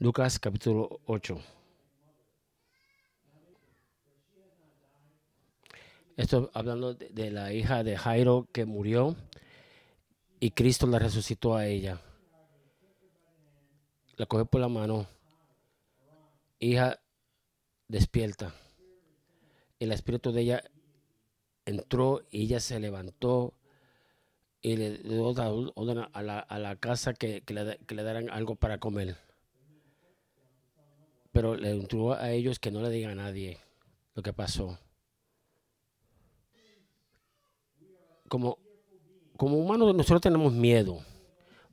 Lucas capítulo 8. Esto hablando de, la hija de Jairo que murió y Cristo la resucitó a ella. La coge por la mano. Hija, despierta. El espíritu de ella entró y ella se levantó y le dio a la, a la casa que, le, que le dieran algo para comer. Pero le entró a ellos que no le diga a nadie lo que pasó. Como, como humanos nosotros tenemos miedo.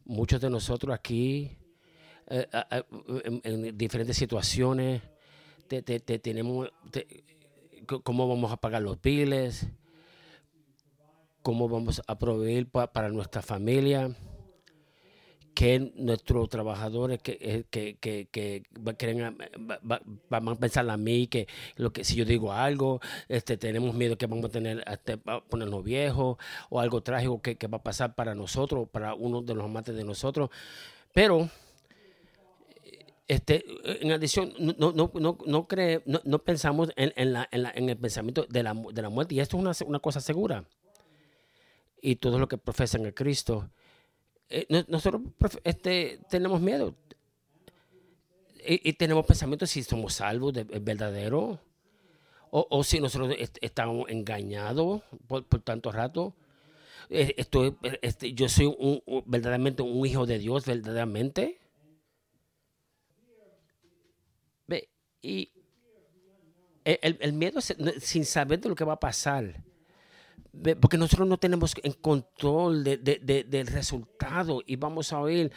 Muchos de nosotros aquí, eh, en, en, diferentes situaciones, te, te, te tenemos te, cómo vamos a pagar los biles, cómo vamos a proveer pa, para nuestra familia, que nuestros trabajadores que, eh, que, que, que quieren, van a pensar a mí que lo que si yo digo algo, este, tenemos miedo que vamos a tener este, ponernos viejos o algo trágico que, que va a pasar para nosotros, para uno de los amantes de nosotros. Pero este, en adición, no, no, no, no, cree, no, no pensamos en, en, la, en, la, en, el pensamiento de la, de la muerte. Y esto es una, una cosa segura. Y todo lo que profesan a Cristo eh, nosotros este, tenemos miedo y, tenemos pensamientos si somos salvos, de, verdadero, o, o, si nosotros est estamos engañados por, por, tanto rato. Eh, estoy, este, yo soy un, verdaderamente un hijo de Dios, verdaderamente. Ve, y el, el miedo sin saber de lo que va a pasar porque nosotros no tenemos en control de, de, de, del resultado y vamos a oír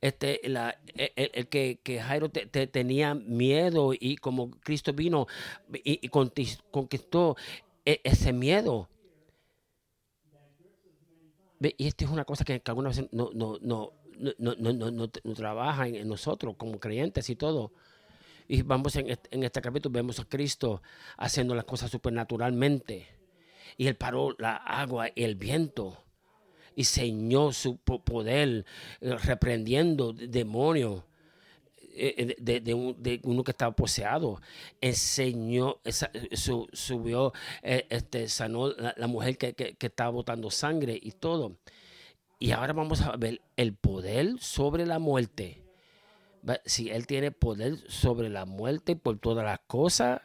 este, la, el, el, que, que Jairo te, te tenía miedo y como Cristo vino y, y conquistó e, ese miedo. Y esto es una cosa que, que algunas veces no, no, no, no, no, no, no, no trabaja en nosotros como creyentes y todo. Y vamos en este, en este capítulo, vemos a Cristo haciendo las cosas supernaturalmente y él paró la agua y el viento y señó su poder eh, reprendiendo demonios eh, eh, de, de, de, uno que estaba poseado, enseñó, su, subió, este, sanó la, la mujer que, que, que, estaba botando sangre y todo. Y ahora vamos a ver el poder sobre la muerte. Si Él tiene poder sobre la muerte por todas las cosas,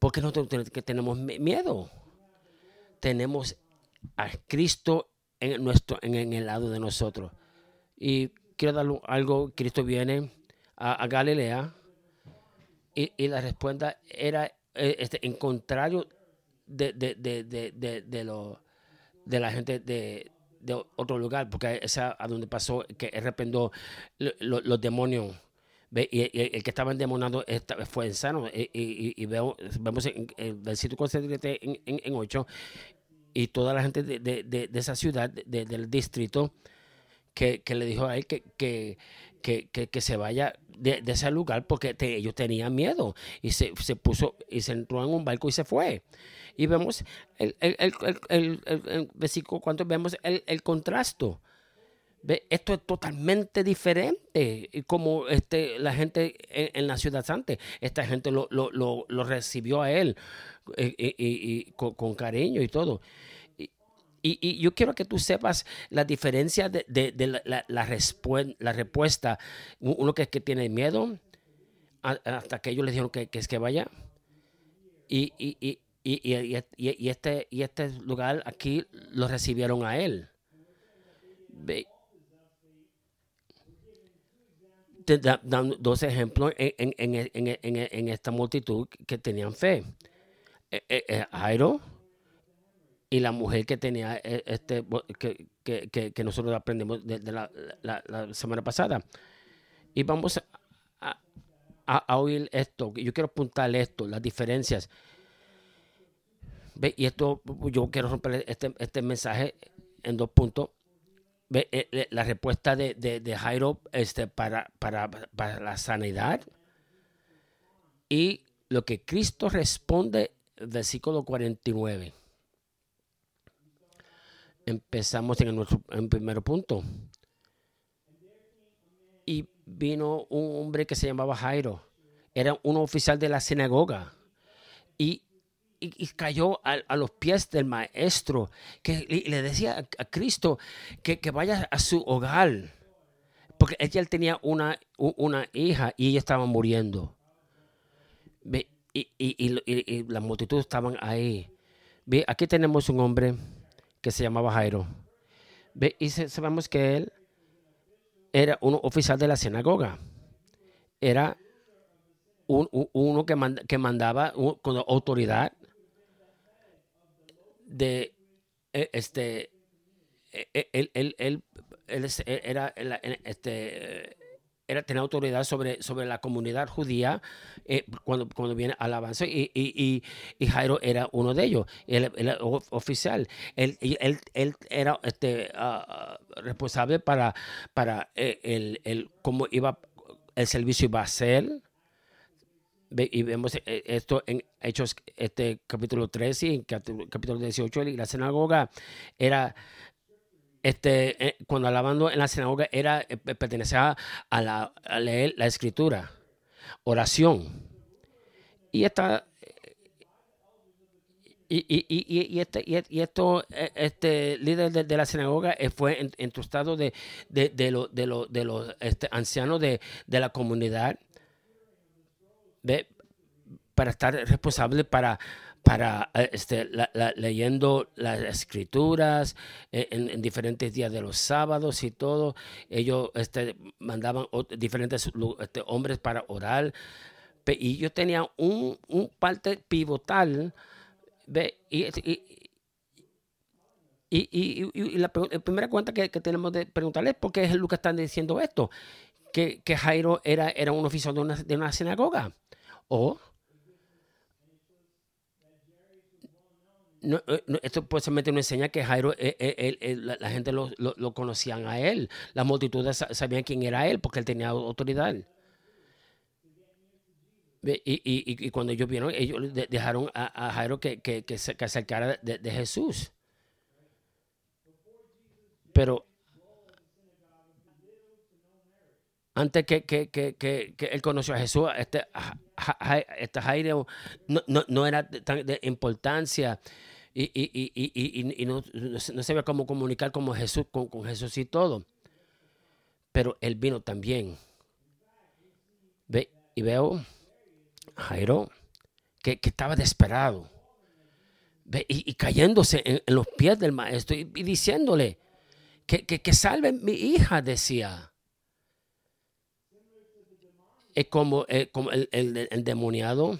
¿por qué no tenemos miedo? Tenemos a Cristo en, nuestro, en, el lado de nosotros. Y quiero dar algo, Cristo viene a, Galilea y, y, la respuesta era eh, este, en contrario de, de, de, de, lo, de la gente de, de otro lugar, porque es a, donde pasó que arrependió los, los demonios. Y, el que estaba endemoniado fue en sano. Y, y, y veo, vemos en, el versículo en, en, en 8 y toda la gente de, de, de, de esa ciudad, del distrito, que, que, le dijo a él que, que, que, se vaya de, ese lugar porque te, ellos tenían miedo y se, se, puso y se entró en un barco y se fue. Y vemos el, el, el, el, el versículo cuando vemos el, el contrasto. ¿Ve? Esto es totalmente diferente como este, la gente en, la ciudad santa. Esta gente lo, lo, lo, recibió a él y, y, y con, cariño y todo. Y, y, yo quiero que tú sepas la diferencia de, de, la, la, la, la, respuesta. Uno que, que tiene miedo, hasta que ellos le dijeron que, es que vaya. Y, y, y, y, y, este, y este lugar aquí lo recibieron a él. Te dan dos ejemplos en, en, en, en, esta multitud que tenían fe. Eh, eh, Jairo y la mujer que tenía eh, este que, que, que nosotros aprendemos de, la, la, semana pasada. Y vamos a, a, a, oír esto. Yo quiero apuntar esto, las diferencias. ¿Ve? Y esto, yo quiero romper este, este mensaje en dos puntos. ¿Ve? La respuesta de, de, Jairo este, para, para, para la sanidad y lo que Cristo responde versículo 49. Empezamos en, el, en primer punto. Y vino un hombre que se llamaba Jairo. Era un oficial de la sinagoga. Y, y, cayó a, los pies del maestro, que le, decía a, Cristo que, que, vaya a su hogar. Porque ella tenía una, una hija y ella estaba muriendo. Y, y, la multitud estaban ahí. ¿Ve? Aquí tenemos un hombre que se llamaba Jairo. ¿Ve? Y sabemos que él era un oficial de la sinagoga. Era uno que, que mandaba con autoridad de e, este e, e, él, él, él, él era este era tener autoridad sobre, sobre la comunidad judía eh, cuando, cuando viene al avance y, y, y, Jairo era uno de ellos, él, era oficial. Él, él, él era este, ah, responsable para, para eh, el, el, cómo iba el servicio iba a ser. Y vemos eh, esto en Hechos este capítulo 13 y en capítulo 18, la sinagoga era este, eh, cuando alabando en la sinagoga era, eh, pertenecía a, la, leer la escritura, oración. Y esta y, y, y, y, este, y, esto, este líder de, la sinagoga fue entrustado de, de, de, lo, de, lo, de los este, ancianos de, de la comunidad ¿ve? para estar responsable para, para eh, este, leyendo las escrituras eh, en, diferentes días de los sábados y todo. Ellos este, mandaban diferentes este, hombres para orar. Y yo tenía un, un parte pivotal. Y, y, y, la, primera cuenta que, tenemos de preguntarle es por qué es Lucas están diciendo esto. Que, que Jairo era, era un oficial de una, de una sinagoga. O Eh, no, esto pues nos enseña que Jairo, eh, eh, la, gente lo, lo, conocían a él. Las multitudes sabían quién era él porque él tenía autoridad. Y, y, y, cuando ellos vieron, ellos dejaron a, Jairo que, que, que, se acercara de, de, Jesús. Pero antes que, que, él conoció a Jesús, este, este Jairo no, no, no era tan de importancia y, y, y, y no, no, sabía cómo comunicar como Jesús, con, con, Jesús y todo. Pero él vino también. Ve, y veo Jairo que, que estaba desesperado. Ve, y, cayéndose en, los pies del maestro y, diciéndole que, que, que salve mi hija, decía. Es como, como el, el, demoniado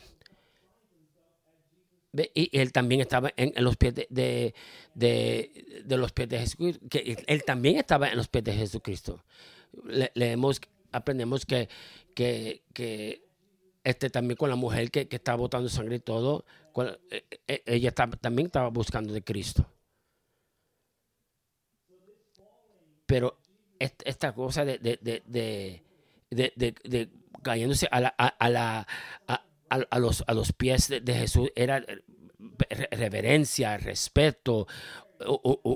y él también estaba en, los pies de, de, los pies de Jesucristo, que él también estaba en los pies de Jesucristo. leemos, aprendemos que, que, este, también con la mujer que, que estaba botando sangre y todo, e, e, ella también estaba buscando de Cristo. Pero esta cosa de, de, de cayéndose a la, a, la a, los, a los pies de, Jesús era eh, reverencia, respeto,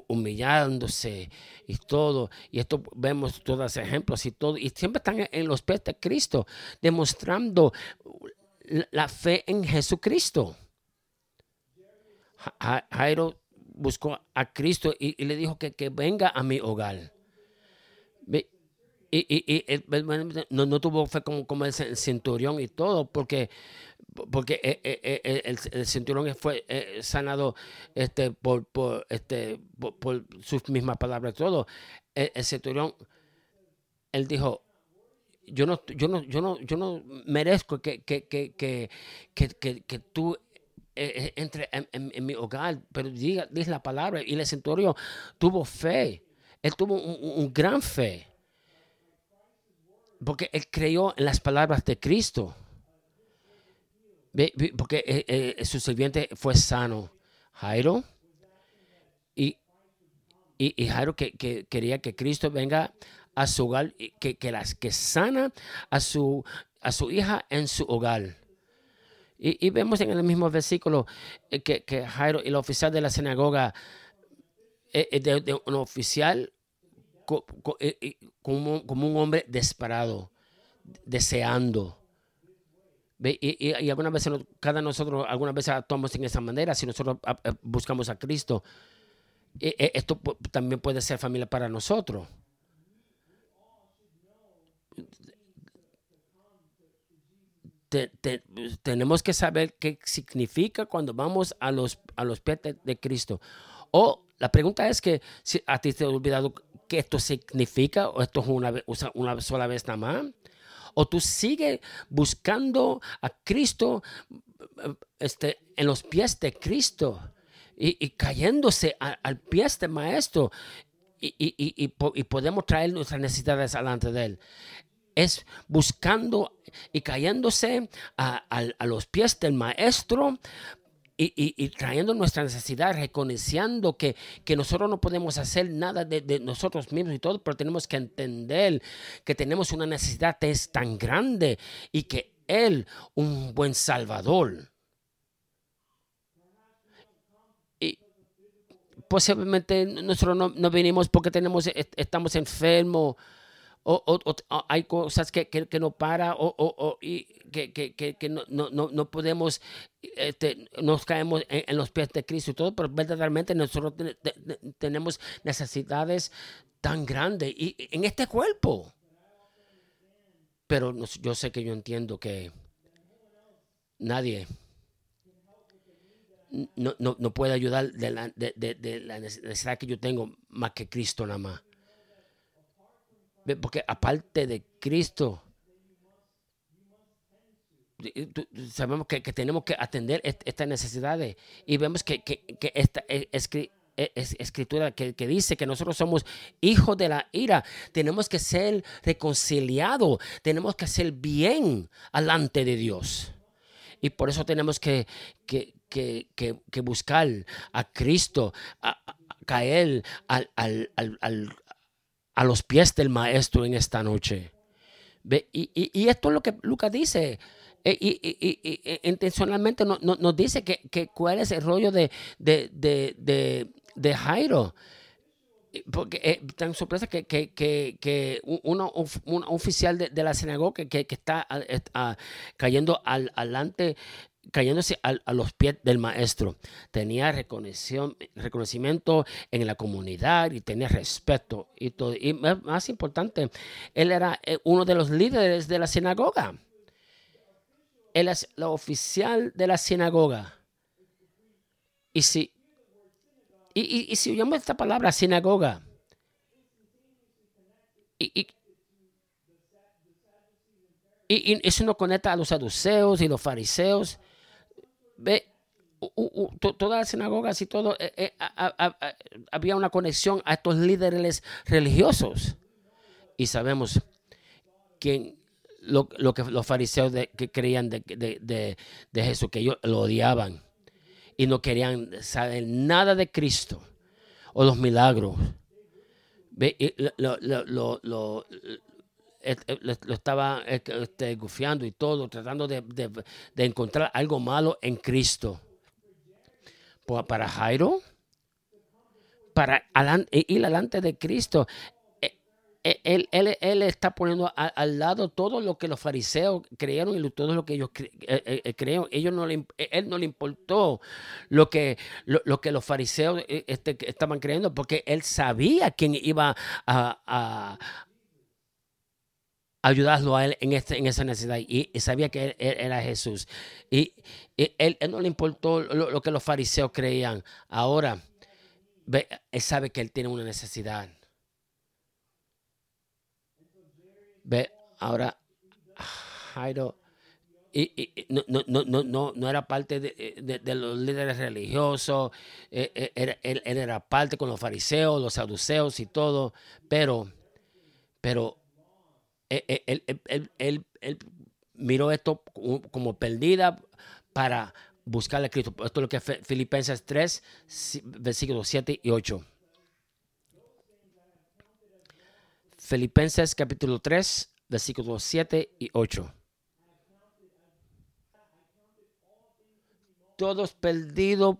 humillándose y todo. Y esto vemos todos los ejemplos y todo. Y siempre están en los pies de Cristo, demostrando la fe en Jesucristo. Jairo buscó a Cristo y, le dijo que, que, venga a mi hogar. Y, y, y no, no, tuvo fe como, como el centurión y todo, porque, porque eh, eh, eh, el, centurión fue sanado este, por, por, este, por, sus mismas palabras y todo. El, centurión, él dijo, yo no, yo no, yo no, yo no merezco que, que, que, que, que, tú entre en, mi hogar, pero diga, la palabra. Y el centurión tuvo fe. Él tuvo un, un gran fe. Porque él creyó en las palabras de Cristo. Porque eh, eh, su sirviente fue sano. Jairo. Y, y, Jairo que, quería que Cristo venga a su hogar, que, que, las, que sana a su, a su hija en su hogar. Y, vemos en el mismo versículo eh, que, que Jairo, el oficial de la sinagoga, de, un oficial como, como, un hombre desesperado. deseando. Y, y, algunas veces, cada nosotros, algunas veces actuamos en esa manera, si nosotros buscamos a Cristo, e, e, esto también puede ser familia para nosotros. tenemos que saber qué significa cuando vamos a los, a los pies de, Cristo. O la pregunta es que si a ti te ha olvidado qué esto significa o esto es una, una sola vez nada más o tú sigues buscando a Cristo este, en los pies de Cristo y, cayéndose al pie de este maestro y, y, podemos traer nuestras necesidades delante de él. Es buscando y cayéndose a, a los pies del maestro y, trayendo nuestra necesidad, reconociendo que, nosotros no podemos hacer nada de, nosotros mismos y todo, pero tenemos que entender que tenemos una necesidad es tan grande y que Él, un buen Salvador, y posiblemente nosotros no, no venimos porque tenemos, estamos enfermos o, hay cosas que, que, no para o, y que, que no, no, no, podemos, este, nos caemos en, los pies de Cristo y todo, pero verdaderamente nosotros tenemos necesidades tan grandes y, en este cuerpo. Pero yo sé que yo entiendo que nadie no, no, no puede ayudar de la, de, de la necesidad que yo tengo más que Cristo nada más. Porque aparte de Cristo, sabemos que, tenemos que atender estas necesidades y vemos que, esta e, e, escritura que, dice que nosotros somos hijos de la ira, tenemos que ser reconciliados, tenemos que hacer bien delante de Dios. Y por eso tenemos que, buscar a Cristo, a, caer al, a los pies del maestro en esta noche. Y, esto es lo que Lucas dice. E, y, e, intencionalmente nos dice que, cuál es el rollo de, de, Jairo. Porque eh, tan sorpresa que, que, uno, un, oficial de, la sinagoga que, está cayendo al, adelante cayéndose a, los pies del maestro. Tenía reconocimiento en la comunidad y tenía respeto y todo. Y más importante, él era eh, uno de los líderes de la sinagoga. Él es la oficial de la sinagoga. Y si, y, y, si oyamos esta palabra, sinagoga, y, y, eso nos conecta a los saduceos y los fariseos ve, todas las sinagogas y todo, eh, eh, había una conexión a estos líderes religiosos. Y sabemos que lo, que los fariseos que creían de, de, Jesús, que ellos lo odiaban y no querían saber nada de Cristo o los milagros. Ve, lo, lo estaba este, gufiando y todo, tratando de, encontrar algo malo en Cristo. Para Jairo, para ir adelante de Cristo, e, e, él, él, está poniendo al lado todo lo que los fariseos creyeron y todo lo que ellos cre, eh, eh, creyeron. Ellos no le, él no le importó lo que, lo, que los fariseos eh, este, estaban creyendo porque él sabía quién iba a, ayudarlo a él en, este, en esa necesidad. Y, sabía que él, era Jesús. Y, él, no le importó lo, que los fariseos creían. Ahora, ve, él sabe que él tiene una necesidad. Ve, ahora, Jairo. Y, no, no, no, no, no era parte de, los líderes religiosos, eh, eh, él, era parte con los fariseos, los saduceos y todo, pero, pero él, miró esto como perdida para buscar a Cristo. Esto es lo que Filipenses 3, versículos 7 y 8. Filipenses capítulo 3, versículos 7 y 8. Todos perdidos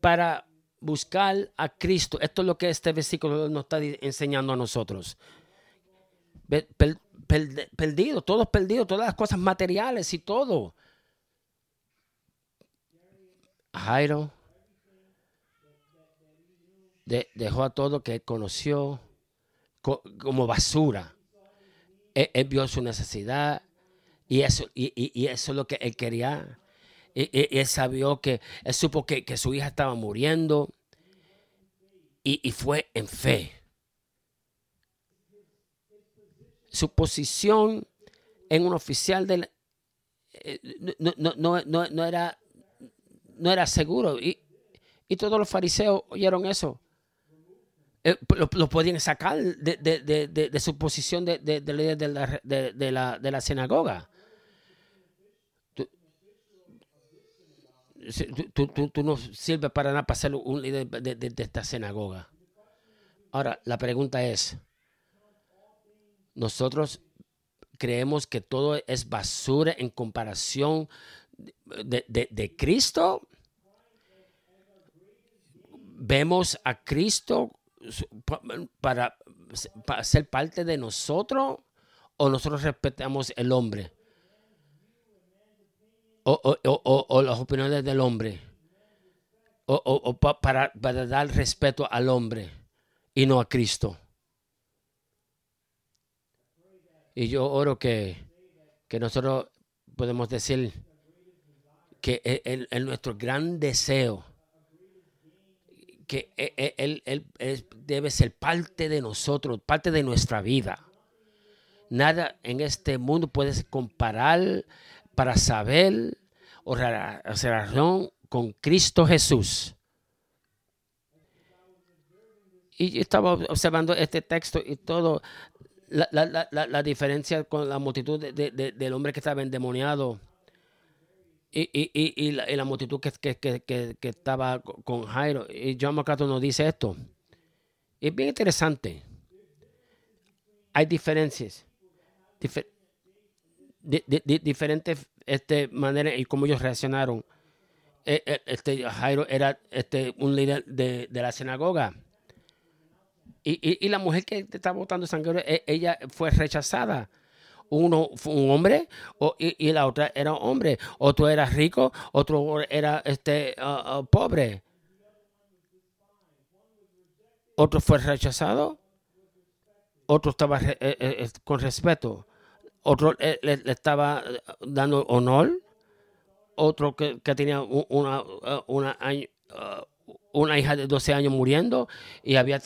para buscar a Cristo. Esto es lo que este versículo nos está enseñando a nosotros perdidos, todos perdidos, todas las cosas materiales y todo. Jairo dejó a todo que conoció como basura. Él, vio su necesidad y eso, y, eso es lo que él quería. Y, él sabió que, él supo que, que su hija estaba muriendo y, fue en fe. Su posición en un oficial eh, no, era, seguro. Y, todos los fariseos oyeron eso. Eh, lo, podían sacar de, su posición de, líder de la, de la sinagoga. Tú, no sirves para nada para ser un líder de, esta sinagoga. Ahora, la pregunta es, nosotros creemos que todo es basura en comparación de, Cristo. Vemos a Cristo para, ser parte de nosotros o nosotros respetamos el hombre o, las opiniones del hombre o, para, dar respeto al hombre y no a Cristo. Y yo oro que, que nosotros podemos decir que es nuestro gran deseo que e, e, él, él, debe ser parte de nosotros, parte de nuestra vida. Nada en este mundo puede comparar para saber o razón con Cristo Jesús. Y yo estaba observando este texto y todo, la, la, la, la diferencia con la multitud de, de, del hombre que estaba endemoniado y, y, y, la, la, multitud que, que, que, que, estaba con Jairo. Y John MacArthur nos dice esto. Es bien interesante. Hay diferencias. diferentes este, maneras y cómo ellos reaccionaron. E, e, este, Jairo era este, un líder de, de la sinagoga. Y, y, la mujer que estaba botando sangre, e, ella fue rechazada uno fue un hombre y, la otra era un hombre. Otro era rico, otro era este, uh, uh, pobre. Otro fue rechazado, otro estaba eh, eh, eh, con respeto, otro le, estaba dando honor, otro que, tenía una, una, una hija de 12 años muriendo y había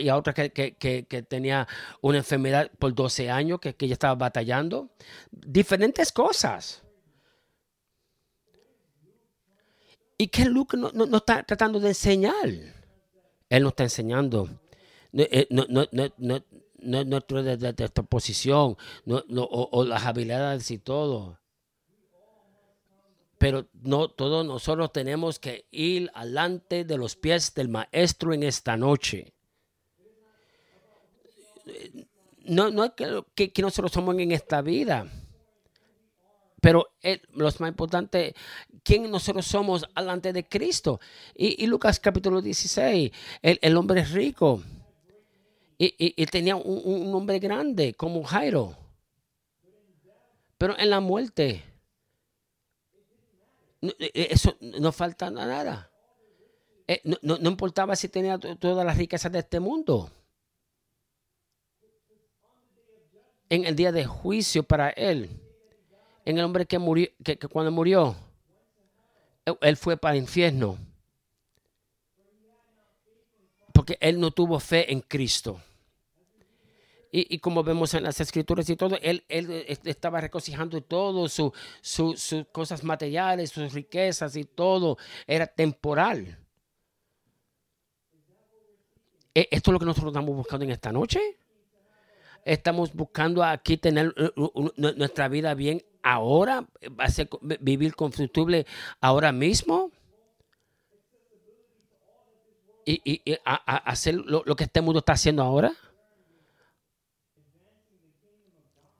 y otra que, que, tenía una enfermedad por 12 años que, que ella estaba batallando. Diferentes cosas. ¿Y que Luke no, no, está tratando de enseñar? Él no está enseñando. No, eh, no, no, no, no, esta posición o, o las habilidades y todo pero no todos nosotros tenemos que ir alante de los pies del maestro en esta noche. No, no es que, que, nosotros somos en esta vida, pero lo más importante, ¿quién nosotros somos alante de Cristo? Y, Lucas capítulo 16, el, el hombre es rico y, y, tenía un, un hombre grande como Jairo, pero en la muerte eso no falta nada. Eh, no, importaba si tenía todas las riquezas de este mundo. En el día de juicio para él, en el hombre que murió, que, cuando murió, él fue para el infierno. Porque él no tuvo fe en Cristo. Y, como vemos en las escrituras y todo, él, él estaba regocijando todo, sus su, cosas materiales, sus riquezas y todo, era temporal. ¿E, ¿Esto es lo que nosotros estamos buscando en esta noche? Estamos buscando aquí tener nuestra vida bien ahora, vivir confortable ahora mismo. Y, hacer lo, lo que este mundo está haciendo ahora.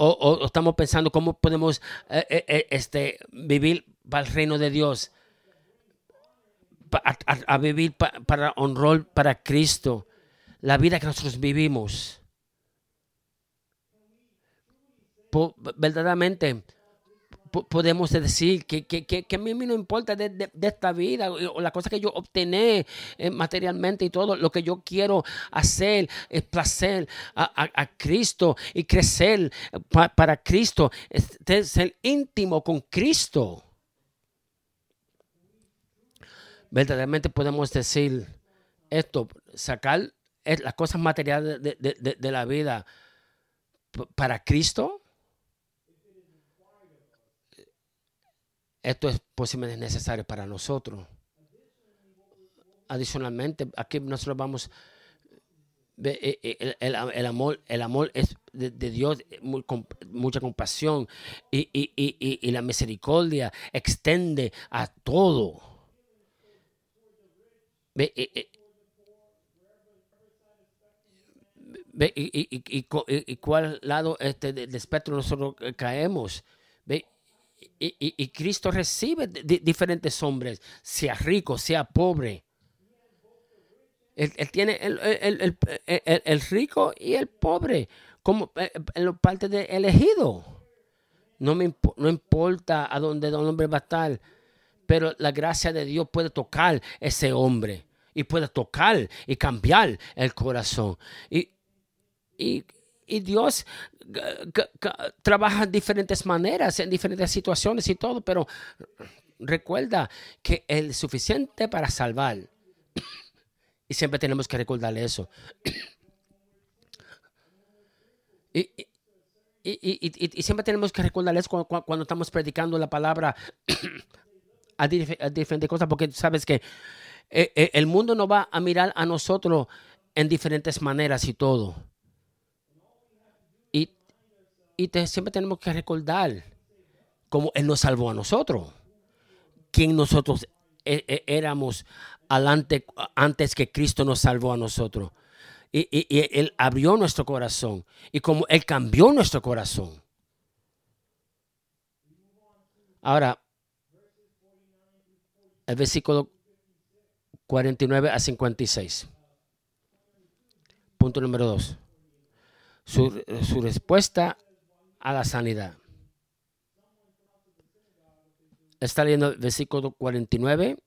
O, estamos pensando cómo podemos eh, eh, eh, este, vivir para el reino de Dios, a, vivir para honrar para Cristo, la vida que nosotros vivimos. verdaderamente podemos decir que, que, a mí no importa de, esta vida o la cosa que yo obtené eh, materialmente y todo, lo que yo quiero hacer es placer a, Cristo y crecer para Cristo, ser íntimo con Cristo. Verdaderamente podemos decir esto, sacar las cosas materiales de la vida para Cristo Esto es posiblemente necesario para nosotros. Adicionalmente, aquí nosotros vamos, eh, eh, el, amor, el amor es de, Dios, mucha compasión y, la misericordia extiende a todo. Eh, y, cuál lado este del espectro nosotros caemos. ¿Ve? Y, Cristo recibe diferentes hombres, sea rico, sea pobre. Él, tiene el, rico y el pobre como eh, en parte de elegido. No me no importa a dónde el hombre va a estar, pero la gracia de Dios puede tocar ese hombre y puede tocar y cambiar el corazón. Y, y y Dios trabaja de diferentes maneras, en diferentes situaciones y todo, pero recuerda que es suficiente para salvar. Y siempre tenemos que recordarle eso. Y, y, siempre tenemos que recordarle eso cuando, estamos predicando la palabra a, diferentes cosas, porque sabes que eh, eh, el mundo no va a mirar a nosotros en diferentes maneras y todo y siempre tenemos que recordar cómo Él nos salvó a nosotros. Quién nosotros e, e, éramos antes que Cristo nos salvó a nosotros. Y, Él abrió nuestro corazón. Y como Él cambió nuestro corazón. Ahora, el versículo 49 a 56. Punto número 2. Su, su respuesta a la sanidad. Está leyendo el versículo 49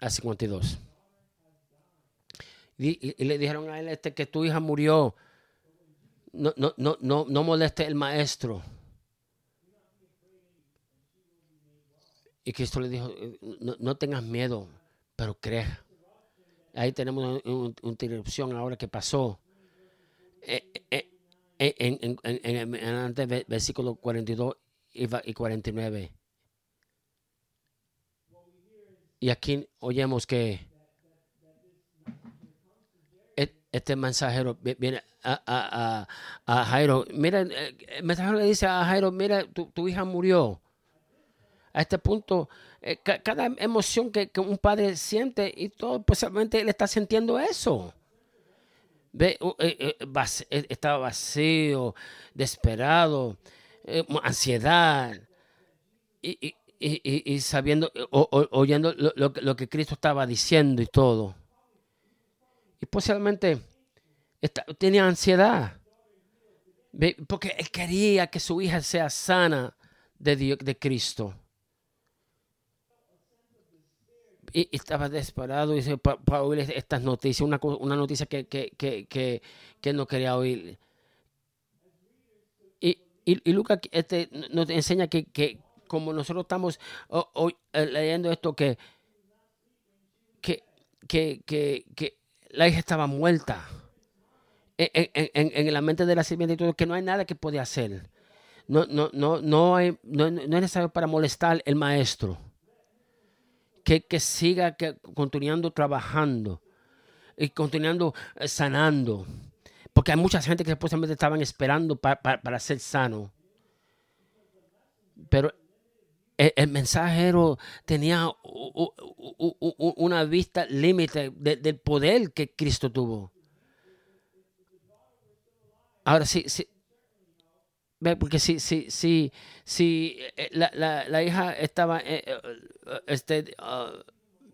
a 52. Y, y, le dijeron a él este, que tu hija murió. No, no, no, no, no moleste el maestro. Y Cristo le dijo, no, tengas miedo, pero crea. Ahí tenemos una, interrupción ahora que pasó. Eh, eh, en, en, en, antes versículo 42 y 49. Y aquí oyemos que e, este mensajero viene a, a, Jairo. Mira, eh, el mensajero le dice a Jairo, mira, tu, tu hija murió. A este punto, eh, cada emoción que, que, un padre siente y todo, solamente él está sintiendo eso. Ve, eh, eh, eh, estaba vacío, desesperado, ansiedad. Y, sabiendo, oyendo lo, que Cristo estaba diciendo y todo. Y posiblemente tenía ansiedad. Porque él quería que su hija sea sana de, Dios, de Cristo y, estaba desesperado para, oír estas noticias, una, una noticia que, que, no quería oír. Y, y, Lucas este, nos enseña que, como nosotros estamos eh, leyendo esto, que, que, que, la hija estaba muerta. En, en, la mente de la sirvienta y todo, que no hay nada que puede hacer. No, no, no, no, hay, no, no es necesario para molestar el maestro que, siga que, continuando trabajando y continuando eh, sanando. Porque hay mucha gente que supuestamente estaban esperando para, ser sano. Pero el, mensajero tenía una vista límite del poder que Cristo tuvo. Ahora sí, sí, porque si, si, si, si eh, la, la, la hija estaba eh, eh, este, ah,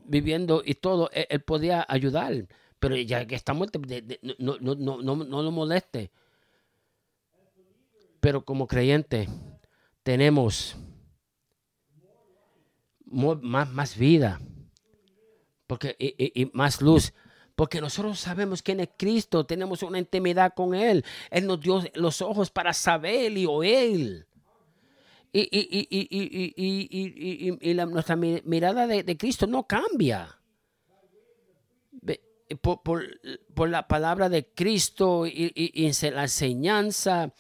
viviendo y todo, e, él, podía ayudar, pero ya que está muerta, no, no, no, no, lo moleste. Pero como creyente tenemos más, más vida porque, y, más luz. Porque nosotros sabemos quién es Cristo, tenemos una intimidad con Él. Él nos dio los ojos para saber y oír. Y, y nuestra mirada de, Cristo no cambia. Por, por, la palabra de Cristo y, la enseñanza,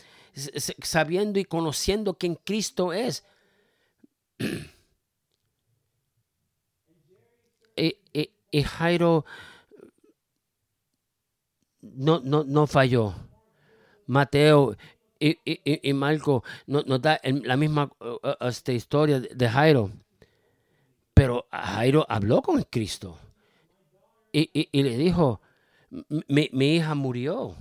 sabiendo y conociendo quién Cristo es. y, Jairo no, no, no falló. Mateo y, y, Marco nos, da la misma uh, uh, esta historia de Jairo. Pero Jairo habló con Cristo y, le dijo, mi, hija murió.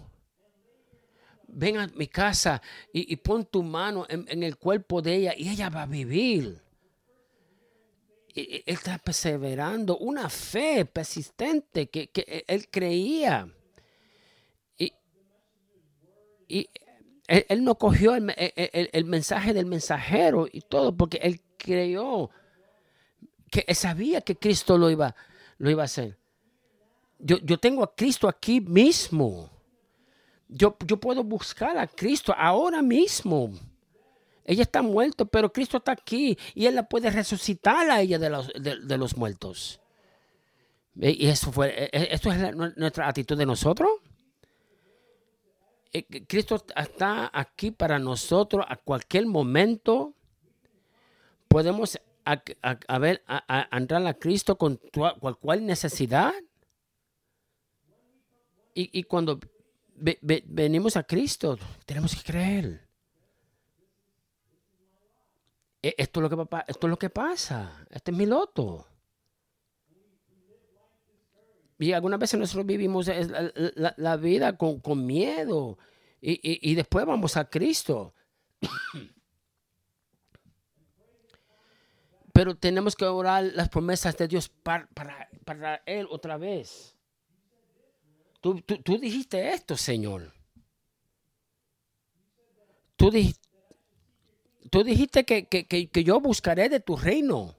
Ven a mi casa y, pon tu mano en, en, el cuerpo de ella y ella va a vivir él está perseverando, una fe persistente que, él creía. Y, él, no cogió el, mensaje del mensajero y todo, porque él creyó que sabía que Cristo lo iba, lo iba a hacer. Yo, yo tengo a Cristo aquí mismo. Yo, yo puedo buscar a Cristo ahora mismo. Ella está muerta, pero Cristo está aquí y Él la puede resucitar a ella de los, de, los muertos. Y eso fue, e, e, esto es nuestra actitud de nosotros. Eh, Cristo está aquí para nosotros a cualquier momento. Podemos a, ver, a, entrar a Cristo con cualquier necesidad. Y, cuando venimos a Cristo, tenemos que creer. E, esto es lo que, esto es lo que pasa. Este es mi loto. Y algunas veces nosotros vivimos la, vida con, miedo y, después vamos a Cristo. Pero tenemos que orar las promesas de Dios para, para, Él otra vez. Tú, tú, dijiste esto, Señor. Tú, dijiste tú dijiste que, yo buscaré de tu reino.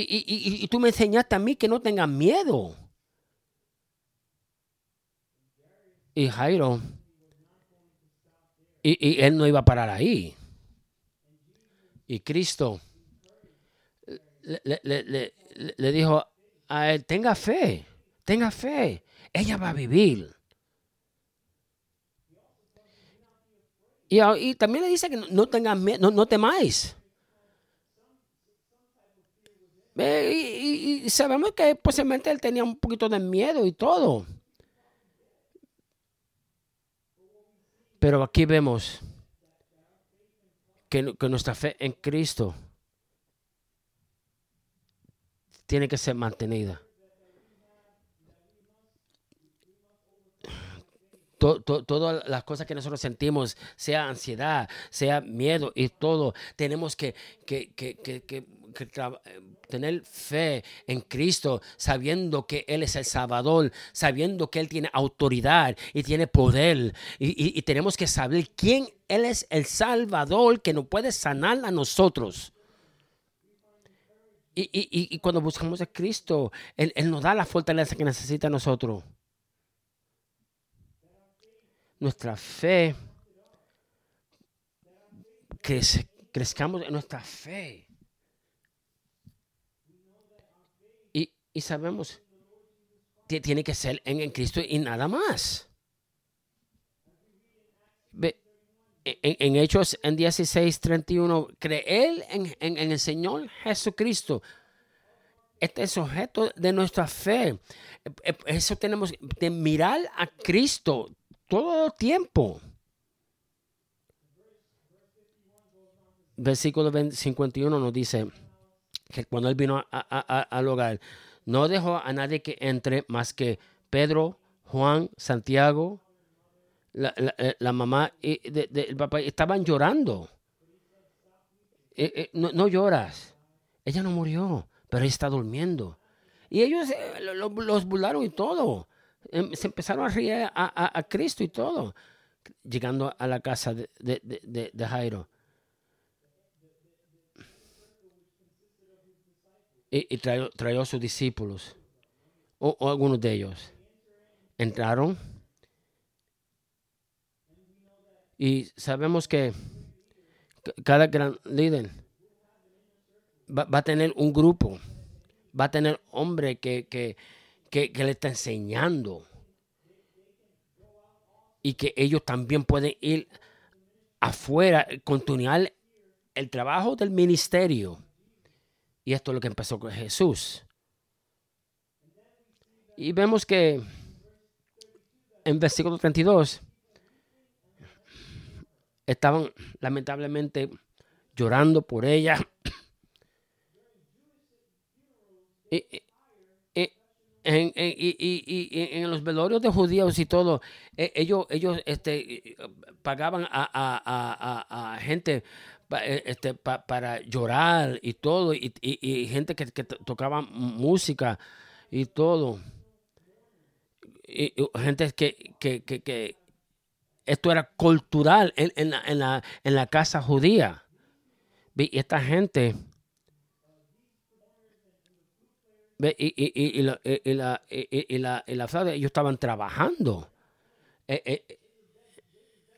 Y, tú me enseñaste a mí que no tengas miedo. Y Jairo, y, él no iba a parar ahí. Y Cristo le, dijo a él, tenga fe, tenga fe, ella va a vivir. Y, también le dice que no, tengan no, no temáis. Y, sabemos que posiblemente él tenía un poquito de miedo y todo. Pero aquí vemos que, que nuestra fe en Cristo tiene que ser mantenida. todas las cosas que nosotros sentimos, sea ansiedad, sea miedo y todo, tenemos que, tener fe en Cristo, sabiendo que Él es el Salvador, sabiendo que Él tiene autoridad y tiene poder. Y, tenemos que saber quién Él es el Salvador que nos puede sanar a nosotros. Y, cuando buscamos a Cristo, él, él nos da la fortaleza que necesita a nosotros nuestra fe, que crezcamos en nuestra fe. Y, sabemos que tiene que ser en, Cristo y nada más. en, Hechos en 16, 31, creer en, en, el Señor Jesucristo. Este es objeto de nuestra fe. Eso tenemos que mirar a Cristo todo el tiempo. Versículo 51 nos dice que cuando él vino al hogar, no dejó a nadie que entre más que Pedro, Juan, Santiago, la, eh, mamá y el papá estaban llorando. Eh, eh, no, lloras. Ella no murió, pero ella está durmiendo. Y ellos los burlaron y todo. Em, se empezaron a reír a, Cristo y todo. llegando a la casa de, de Jairo. Y, y trajo, trajo, a sus discípulos, o, algunos de ellos. Entraron. Y sabemos que cada gran líder va, va, a tener un grupo, va a tener hombre que, que, que le está enseñando y que ellos también pueden ir afuera, continuar el trabajo del ministerio. Y esto es lo que empezó con Jesús. Y vemos que en versículo 32 estaban lamentablemente llorando por ella. Y, en, los velorios de judíos y todo, e, ellos, ellos este, pagaban a gente e, este, pa, para llorar y todo, y, gente que, que, tocaba música y todo. Y, gente que, que, que, esto era cultural en, en, la, en, la, en la casa judía. Y esta gente y, y, y, la, y, la, y, la, y la ellos estaban trabajando. Eh, eh,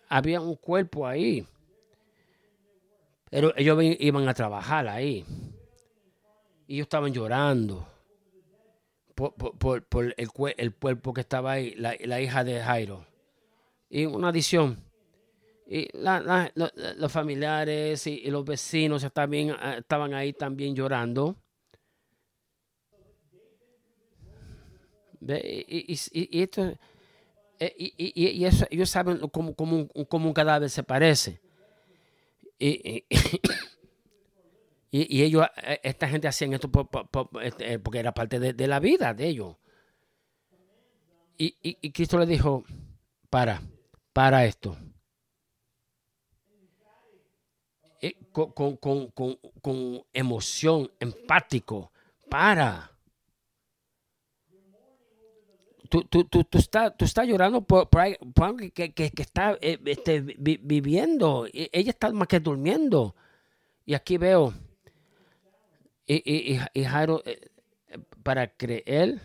había un cuerpo ahí. Ellos iban a trabajar ahí. Y ellos estaban llorando por, por, por el, el, cuerpo que estaba ahí, la, la, hija de Jairo. Y una adición. Y la, la, los familiares y, los vecinos también, eh, estaban ahí también llorando. Y, y, esto, eh, y, ellos saben cómo, cómo, cómo un cadáver se parece. Y, y, ellos, eh, esta gente hacían esto este, porque era parte de, la vida de ellos. Y, y, Cristo le dijo, para, para esto. Con, con, con, con, emoción, empático, para tú, tú, tú, tú, estás, tú estás llorando por, por, que, que, está eh, este, vi, viviendo. Ella está más que durmiendo. Y aquí veo, y, y, y Jairo, eh, para creer,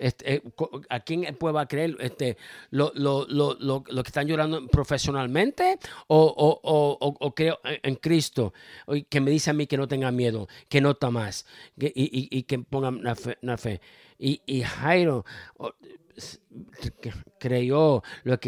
Este, eh, ¿A quién puede creer? Este, lo, lo, lo, lo, que están llorando profesionalmente o, o, o, o creo en Cristo? Que me dice a mí que no tenga miedo, que no más y, y, y, que pongan la fe. fe. Y, y Jairo creyó lo que